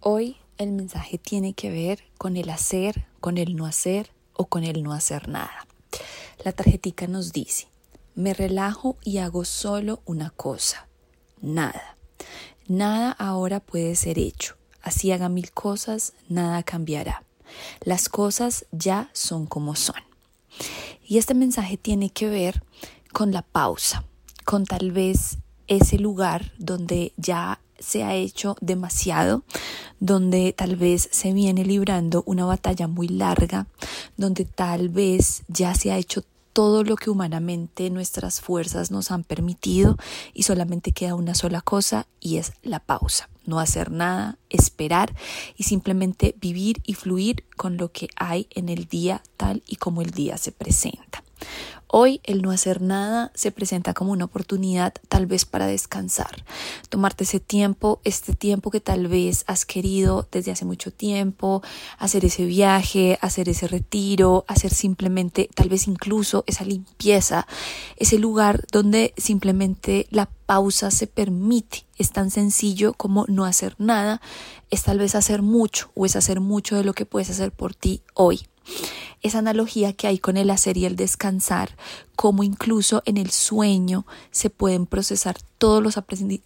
Hoy el mensaje tiene que ver con el hacer, con el no hacer o con el no hacer nada. La tarjetica nos dice, me relajo y hago solo una cosa, nada. Nada ahora puede ser hecho. Así haga mil cosas, nada cambiará. Las cosas ya son como son. Y este mensaje tiene que ver con la pausa, con tal vez ese lugar donde ya se ha hecho demasiado, donde tal vez se viene librando una batalla muy larga, donde tal vez ya se ha hecho todo lo que humanamente nuestras fuerzas nos han permitido y solamente queda una sola cosa y es la pausa. No hacer nada, esperar y simplemente vivir y fluir con lo que hay en el día tal y como el día se presenta. Hoy el no hacer nada se presenta como una oportunidad tal vez para descansar, tomarte ese tiempo, este tiempo que tal vez has querido desde hace mucho tiempo, hacer ese viaje, hacer ese retiro, hacer simplemente tal vez incluso esa limpieza, ese lugar donde simplemente la pausa se permite. Es tan sencillo como no hacer nada, es tal vez hacer mucho o es hacer mucho de lo que puedes hacer por ti hoy esa analogía que hay con el hacer y el descansar, como incluso en el sueño se pueden procesar todos los,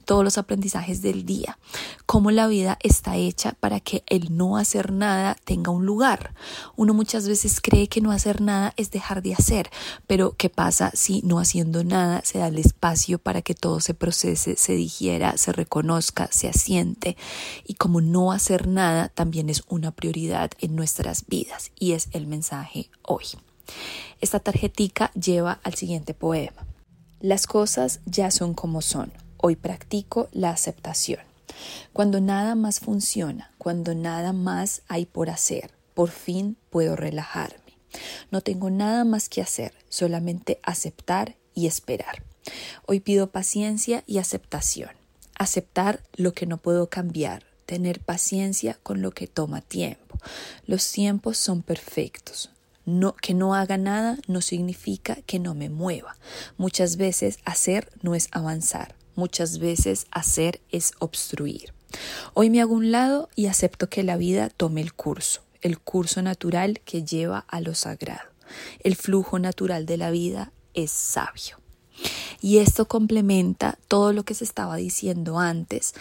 todos los aprendizajes del día, cómo la vida está hecha para que el no hacer nada tenga un lugar. Uno muchas veces cree que no hacer nada es dejar de hacer, pero ¿qué pasa si no haciendo nada se da el espacio para que todo se procese, se digiera, se reconozca, se asiente? Y como no hacer nada también es una prioridad en nuestras vidas y es el mensaje hoy. Esta tarjetica lleva al siguiente poema. Las cosas ya son como son. Hoy practico la aceptación. Cuando nada más funciona, cuando nada más hay por hacer, por fin puedo relajarme. No tengo nada más que hacer, solamente aceptar y esperar. Hoy pido paciencia y aceptación. Aceptar lo que no puedo cambiar, tener paciencia con lo que toma tiempo. Los tiempos son perfectos, no, que no haga nada no significa que no me mueva. Muchas veces hacer no es avanzar. Muchas veces hacer es obstruir. Hoy me hago un lado y acepto que la vida tome el curso, el curso natural que lleva a lo sagrado. El flujo natural de la vida es sabio. Y esto complementa todo lo que se estaba diciendo antes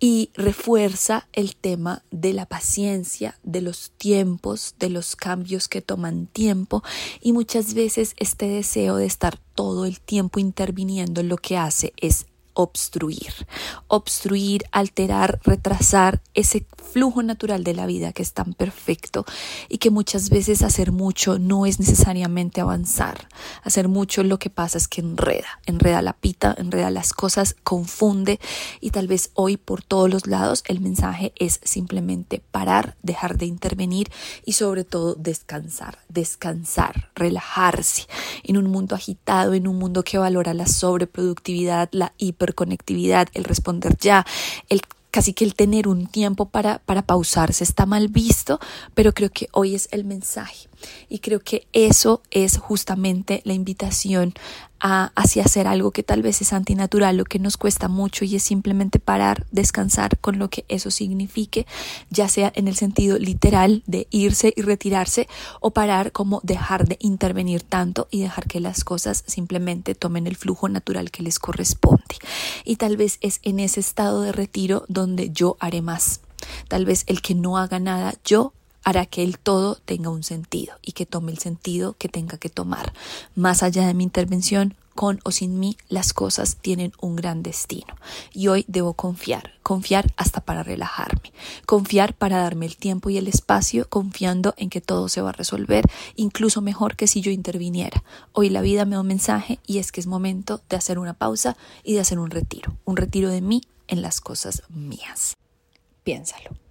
y refuerza el tema de la paciencia, de los tiempos, de los cambios que toman tiempo. Y muchas veces este deseo de estar todo el tiempo interviniendo lo que hace es obstruir, obstruir, alterar, retrasar ese flujo natural de la vida que es tan perfecto y que muchas veces hacer mucho no es necesariamente avanzar. Hacer mucho lo que pasa es que enreda, enreda la pita, enreda las cosas, confunde y tal vez hoy por todos los lados el mensaje es simplemente parar, dejar de intervenir y sobre todo descansar, descansar, relajarse en un mundo agitado, en un mundo que valora la sobreproductividad, la conectividad, el responder ya, el casi que el tener un tiempo para, para pausarse está mal visto, pero creo que hoy es el mensaje. Y creo que eso es justamente la invitación a, hacia hacer algo que tal vez es antinatural, lo que nos cuesta mucho y es simplemente parar, descansar con lo que eso signifique, ya sea en el sentido literal de irse y retirarse o parar como dejar de intervenir tanto y dejar que las cosas simplemente tomen el flujo natural que les corresponde. Y tal vez es en ese estado de retiro donde yo haré más. Tal vez el que no haga nada, yo hará que el todo tenga un sentido y que tome el sentido que tenga que tomar. Más allá de mi intervención, con o sin mí, las cosas tienen un gran destino. Y hoy debo confiar, confiar hasta para relajarme, confiar para darme el tiempo y el espacio, confiando en que todo se va a resolver, incluso mejor que si yo interviniera. Hoy la vida me da un mensaje y es que es momento de hacer una pausa y de hacer un retiro, un retiro de mí en las cosas mías. Piénsalo.